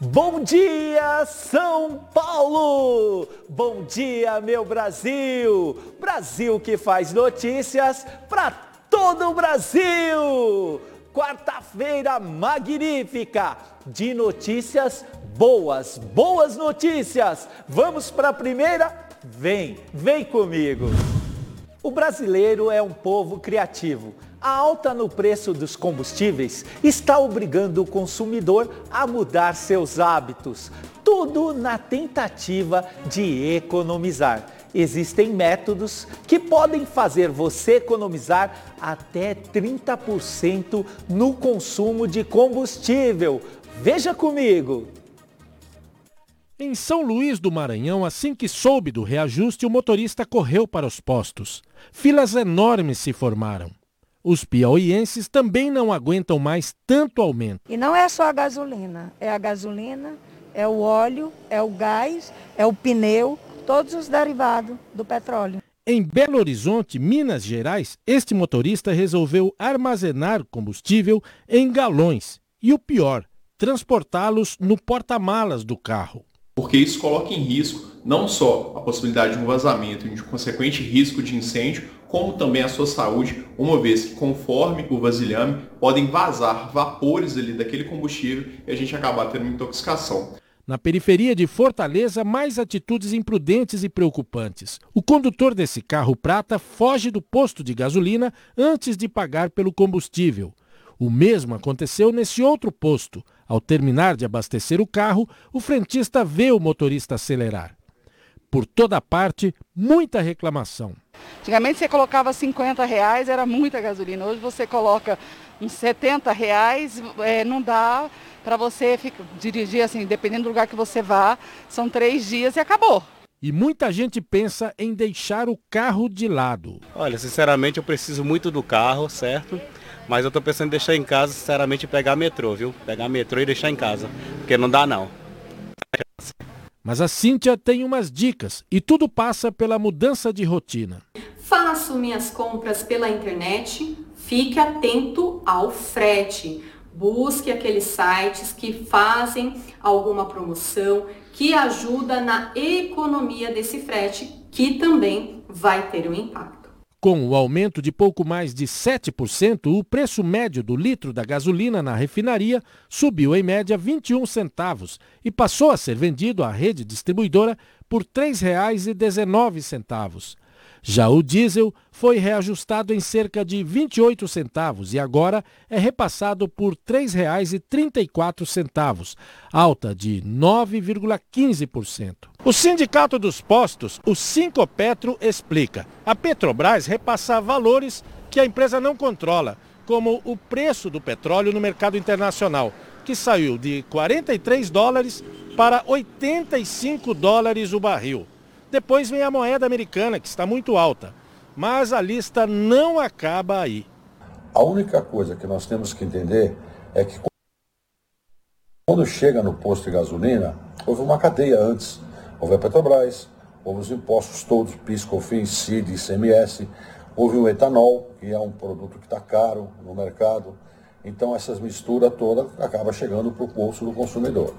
Bom dia, São Paulo! Bom dia, meu Brasil! Brasil que faz notícias para todo o Brasil! Quarta-feira magnífica de notícias boas, boas notícias! Vamos para a primeira? Vem, vem comigo! O brasileiro é um povo criativo a alta no preço dos combustíveis está obrigando o consumidor a mudar seus hábitos, tudo na tentativa de economizar. Existem métodos que podem fazer você economizar até 30% no consumo de combustível. Veja comigo! Em São Luís do Maranhão, assim que soube do reajuste, o motorista correu para os postos. Filas enormes se formaram. Os piauienses também não aguentam mais tanto aumento. E não é só a gasolina, é a gasolina, é o óleo, é o gás, é o pneu, todos os derivados do petróleo. Em Belo Horizonte, Minas Gerais, este motorista resolveu armazenar combustível em galões e o pior, transportá-los no porta-malas do carro. Porque isso coloca em risco não só a possibilidade de um vazamento e de um consequente risco de incêndio, como também a sua saúde, uma vez que conforme o vasilhame podem vazar vapores ali daquele combustível e a gente acabar tendo uma intoxicação. Na periferia de Fortaleza, mais atitudes imprudentes e preocupantes. O condutor desse carro prata foge do posto de gasolina antes de pagar pelo combustível. O mesmo aconteceu nesse outro posto. Ao terminar de abastecer o carro, o frentista vê o motorista acelerar. Por toda parte, muita reclamação. Antigamente você colocava 50 reais, era muita gasolina. Hoje você coloca uns 70 reais, é, não dá para você ficar, dirigir assim, dependendo do lugar que você vá, são três dias e acabou. E muita gente pensa em deixar o carro de lado. Olha, sinceramente eu preciso muito do carro, certo? Mas eu estou pensando em deixar em casa, sinceramente, pegar metrô, viu? Pegar metrô e deixar em casa, porque não dá não. Mas a Cíntia tem umas dicas e tudo passa pela mudança de rotina. Faço minhas compras pela internet, fique atento ao frete. Busque aqueles sites que fazem alguma promoção que ajuda na economia desse frete, que também vai ter um impacto. Com o aumento de pouco mais de 7%, o preço médio do litro da gasolina na refinaria subiu em média 21 centavos e passou a ser vendido à rede distribuidora por R$ 3,19. Já o diesel foi reajustado em cerca de 28 centavos e agora é repassado por R$ 3,34, alta de 9,15%. O Sindicato dos Postos, o Sincopetro, explica. A Petrobras repassa valores que a empresa não controla, como o preço do petróleo no mercado internacional, que saiu de 43 dólares para 85 dólares o barril. Depois vem a moeda americana, que está muito alta. Mas a lista não acaba aí. A única coisa que nós temos que entender é que quando chega no posto de gasolina, houve uma cadeia antes. Houve a Petrobras, houve os impostos todos, PIS, COFINS, CID, ICMS, houve o etanol, que é um produto que está caro no mercado. Então essas misturas todas acaba chegando para o bolso do consumidor.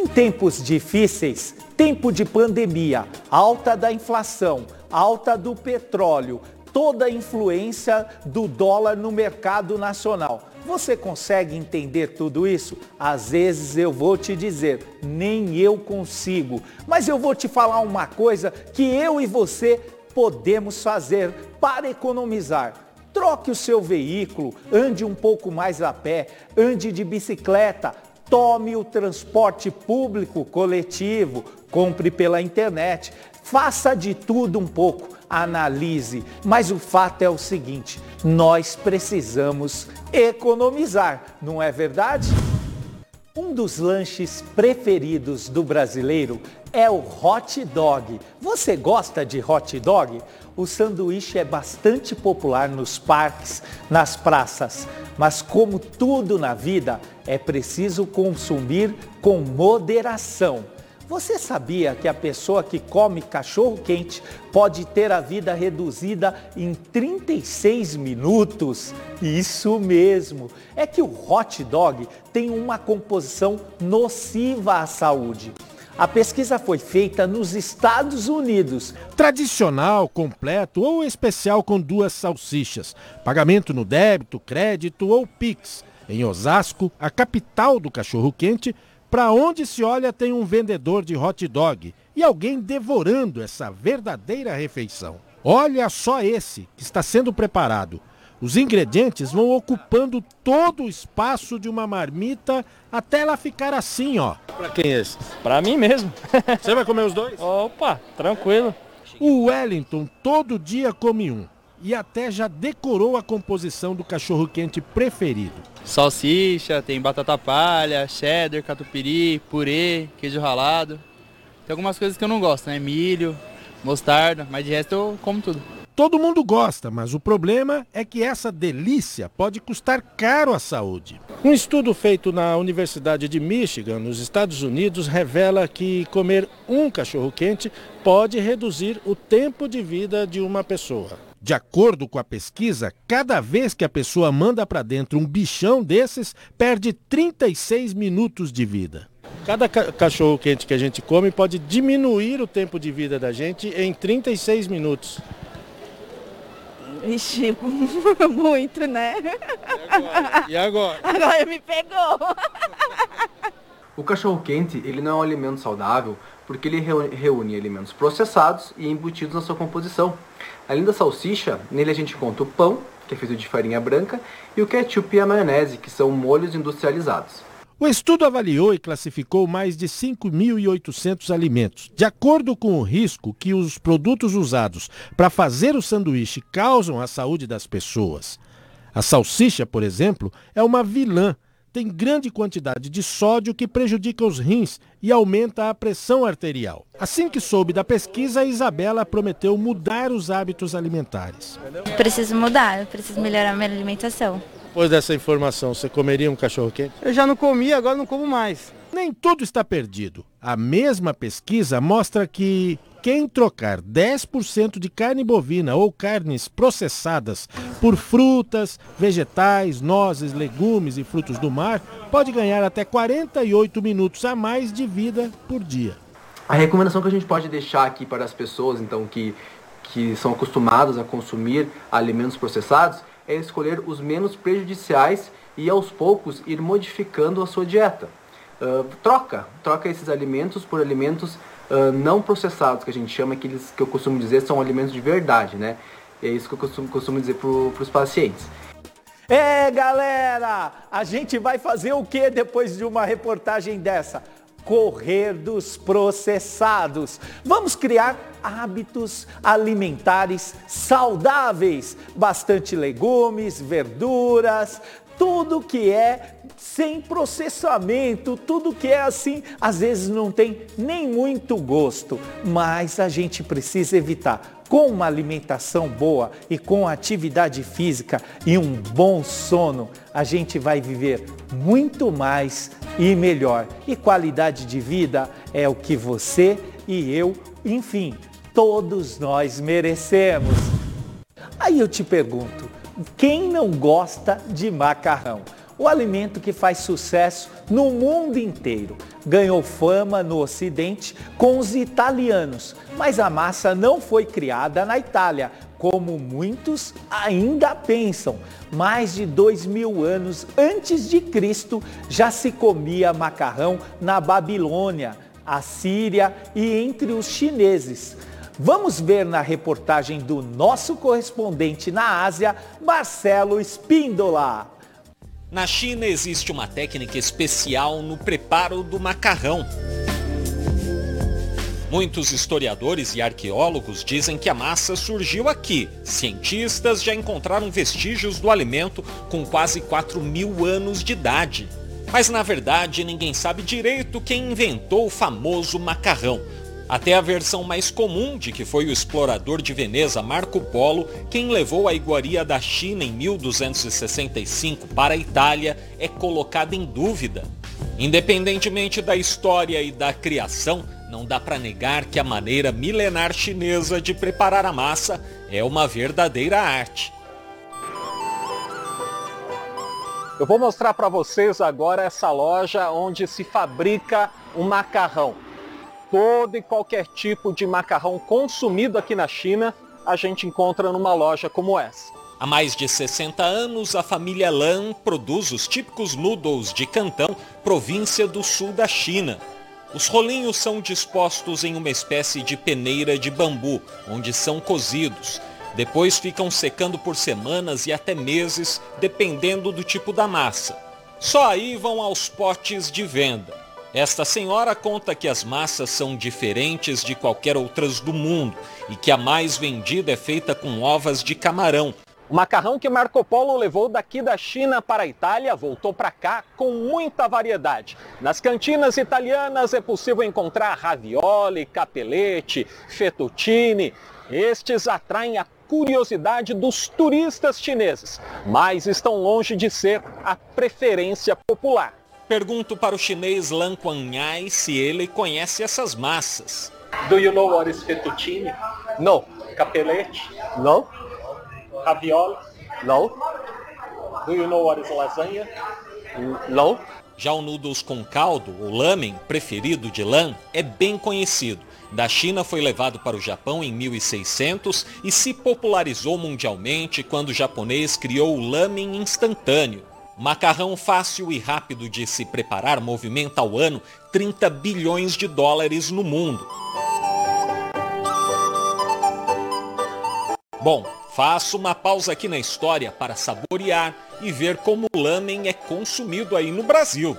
Em tempos difíceis, tempo de pandemia, alta da inflação, alta do petróleo, toda a influência do dólar no mercado nacional. Você consegue entender tudo isso? Às vezes eu vou te dizer, nem eu consigo. Mas eu vou te falar uma coisa que eu e você podemos fazer para economizar. Troque o seu veículo, ande um pouco mais a pé, ande de bicicleta, tome o transporte público coletivo, compre pela internet, faça de tudo um pouco, analise. Mas o fato é o seguinte: nós precisamos economizar, não é verdade? Um dos lanches preferidos do brasileiro é o hot dog. Você gosta de hot dog? O sanduíche é bastante popular nos parques, nas praças, mas como tudo na vida, é preciso consumir com moderação. Você sabia que a pessoa que come cachorro quente pode ter a vida reduzida em 36 minutos? Isso mesmo. É que o hot dog tem uma composição nociva à saúde. A pesquisa foi feita nos Estados Unidos. Tradicional, completo ou especial com duas salsichas. Pagamento no débito, crédito ou Pix. Em Osasco, a capital do cachorro-quente, para onde se olha tem um vendedor de hot dog e alguém devorando essa verdadeira refeição. Olha só esse que está sendo preparado. Os ingredientes vão ocupando todo o espaço de uma marmita até ela ficar assim, ó. Para quem é esse? Para mim mesmo. Você vai comer os dois? Opa, tranquilo. O Wellington todo dia come um e até já decorou a composição do cachorro quente preferido. Salsicha, tem batata palha, cheddar, catupiry, purê, queijo ralado. Tem algumas coisas que eu não gosto, né? Milho, mostarda, mas de resto eu como tudo. Todo mundo gosta, mas o problema é que essa delícia pode custar caro à saúde. Um estudo feito na Universidade de Michigan, nos Estados Unidos, revela que comer um cachorro-quente pode reduzir o tempo de vida de uma pessoa. De acordo com a pesquisa, cada vez que a pessoa manda para dentro um bichão desses, perde 36 minutos de vida. Cada ca cachorro quente que a gente come pode diminuir o tempo de vida da gente em 36 minutos. Ixi, muito, né? E agora? E agora? Agora me pegou. O cachorro quente, ele não é um alimento saudável porque ele reúne alimentos processados e embutidos na sua composição. Além da salsicha, nele a gente conta o pão, que é feito de farinha branca, e o ketchup e a maionese, que são molhos industrializados. O estudo avaliou e classificou mais de 5.800 alimentos. De acordo com o risco que os produtos usados para fazer o sanduíche causam à saúde das pessoas. A salsicha, por exemplo, é uma vilã. Tem grande quantidade de sódio que prejudica os rins e aumenta a pressão arterial. Assim que soube da pesquisa, a Isabela prometeu mudar os hábitos alimentares. Preciso mudar, eu preciso melhorar a minha alimentação. Depois dessa informação, você comeria um cachorro quente? Eu já não comia, agora não como mais. Nem tudo está perdido. A mesma pesquisa mostra que quem trocar 10% de carne bovina ou carnes processadas por frutas, vegetais, nozes, legumes e frutos do mar pode ganhar até 48 minutos a mais de vida por dia. A recomendação que a gente pode deixar aqui para as pessoas, então, que, que são acostumadas a consumir alimentos processados, é escolher os menos prejudiciais e aos poucos ir modificando a sua dieta. Uh, troca, troca esses alimentos por alimentos não processados, que a gente chama, que, que eu costumo dizer são alimentos de verdade, né? É isso que eu costumo, costumo dizer para os pacientes. É, galera, a gente vai fazer o que depois de uma reportagem dessa? correr dos processados. Vamos criar hábitos alimentares saudáveis, bastante legumes, verduras, tudo que é sem processamento, tudo que é assim, às vezes não tem nem muito gosto, mas a gente precisa evitar com uma alimentação boa e com atividade física e um bom sono, a gente vai viver muito mais e melhor. E qualidade de vida é o que você e eu, enfim, todos nós merecemos. Aí eu te pergunto, quem não gosta de macarrão? o alimento que faz sucesso no mundo inteiro. Ganhou fama no Ocidente com os italianos, mas a massa não foi criada na Itália, como muitos ainda pensam. Mais de dois mil anos antes de Cristo já se comia macarrão na Babilônia, Assíria e entre os chineses. Vamos ver na reportagem do nosso correspondente na Ásia, Marcelo Espíndola. Na China existe uma técnica especial no preparo do macarrão. Muitos historiadores e arqueólogos dizem que a massa surgiu aqui. Cientistas já encontraram vestígios do alimento com quase 4 mil anos de idade. Mas na verdade ninguém sabe direito quem inventou o famoso macarrão até a versão mais comum de que foi o explorador de Veneza Marco Polo quem levou a iguaria da China em 1265 para a Itália é colocada em dúvida. Independentemente da história e da criação, não dá para negar que a maneira milenar chinesa de preparar a massa é uma verdadeira arte. Eu vou mostrar para vocês agora essa loja onde se fabrica o macarrão. Todo e qualquer tipo de macarrão consumido aqui na China, a gente encontra numa loja como essa. Há mais de 60 anos, a família Lan produz os típicos noodles de Cantão, província do sul da China. Os rolinhos são dispostos em uma espécie de peneira de bambu, onde são cozidos. Depois ficam secando por semanas e até meses, dependendo do tipo da massa. Só aí vão aos potes de venda. Esta senhora conta que as massas são diferentes de qualquer outras do mundo e que a mais vendida é feita com ovas de camarão. O macarrão que Marco Polo levou daqui da China para a Itália voltou para cá com muita variedade. Nas cantinas italianas é possível encontrar ravioli, capelete, fettuccine. Estes atraem a curiosidade dos turistas chineses, mas estão longe de ser a preferência popular. Pergunto para o chinês Lan Quanhai se ele conhece essas massas. Do you know what is fettuccine? No. Capelete? No. Ravioli? No. Do you know what is lasanha? No. Já o noodles com caldo, o lamen, preferido de Lan, é bem conhecido. Da China foi levado para o Japão em 1600 e se popularizou mundialmente quando o japonês criou o lamen instantâneo. Macarrão fácil e rápido de se preparar movimenta ao ano 30 bilhões de dólares no mundo. Bom, faço uma pausa aqui na história para saborear e ver como o lamen é consumido aí no Brasil.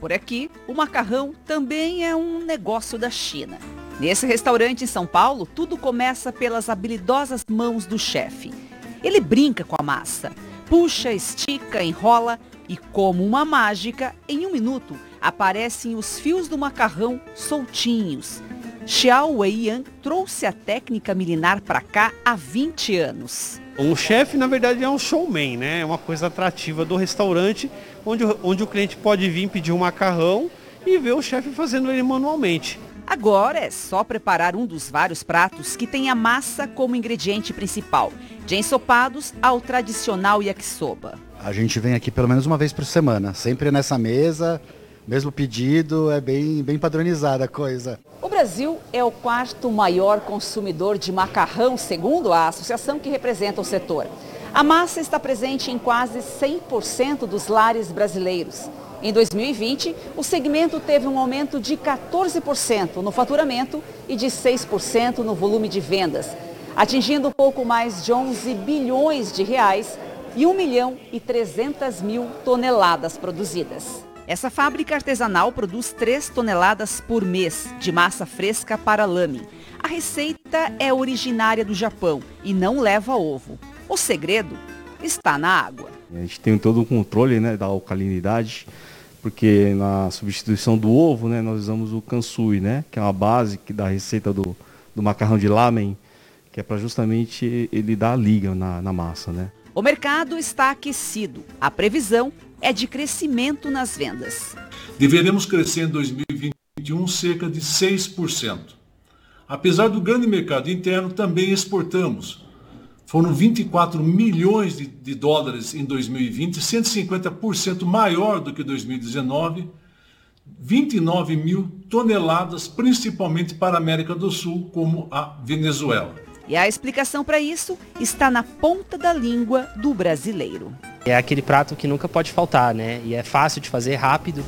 Por aqui, o macarrão também é um negócio da China. Nesse restaurante em São Paulo, tudo começa pelas habilidosas mãos do chefe. Ele brinca com a massa, puxa, estica, enrola e, como uma mágica, em um minuto aparecem os fios do macarrão soltinhos. Xiao Weiyan trouxe a técnica milenar para cá há 20 anos. Um chefe, na verdade, é um showman, né? É uma coisa atrativa do restaurante, onde, onde o cliente pode vir pedir um macarrão e ver o chefe fazendo ele manualmente. Agora é só preparar um dos vários pratos que tem a massa como ingrediente principal, de ensopados ao tradicional yakisoba. A gente vem aqui pelo menos uma vez por semana, sempre nessa mesa, mesmo pedido, é bem, bem padronizada a coisa. O Brasil é o quarto maior consumidor de macarrão, segundo a associação que representa o setor. A massa está presente em quase 100% dos lares brasileiros. Em 2020, o segmento teve um aumento de 14% no faturamento e de 6% no volume de vendas, atingindo pouco mais de 11 bilhões de reais e 1 milhão e 300 mil toneladas produzidas. Essa fábrica artesanal produz 3 toneladas por mês de massa fresca para lame. A receita é originária do Japão e não leva ovo. O segredo está na água. A gente tem todo o controle né, da alcalinidade, porque na substituição do ovo né, nós usamos o kansui, né, que é uma base da receita do, do macarrão de lamen, que é para justamente ele dar liga na, na massa. Né. O mercado está aquecido. A previsão é de crescimento nas vendas. Deveremos crescer em 2021 cerca de 6%. Apesar do grande mercado interno, também exportamos. Foram 24 milhões de, de dólares em 2020, 150% maior do que 2019, 29 mil toneladas, principalmente para a América do Sul, como a Venezuela. E a explicação para isso está na ponta da língua do brasileiro. É aquele prato que nunca pode faltar, né? E é fácil de fazer, rápido.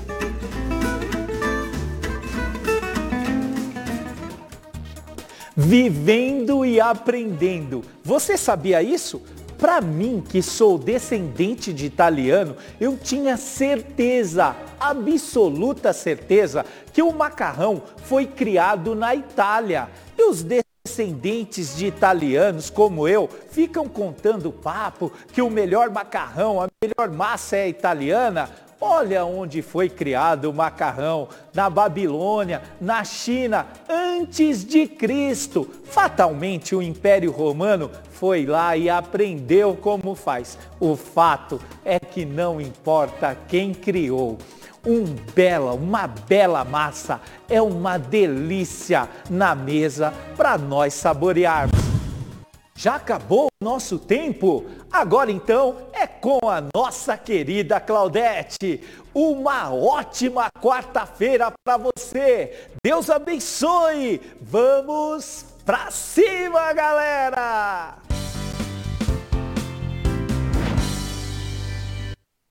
Vivendo e aprendendo. Você sabia isso? Para mim, que sou descendente de italiano, eu tinha certeza, absoluta certeza, que o macarrão foi criado na Itália. E os descendentes de italianos como eu ficam contando papo que o melhor macarrão, a melhor massa é italiana. Olha onde foi criado o macarrão, na Babilônia, na China, antes de Cristo. Fatalmente o Império Romano foi lá e aprendeu como faz. O fato é que não importa quem criou. um bela, uma bela massa. É uma delícia na mesa para nós saborearmos. Já acabou o nosso tempo? Agora então é com a nossa querida Claudete. Uma ótima quarta-feira para você. Deus abençoe. Vamos pra cima, galera!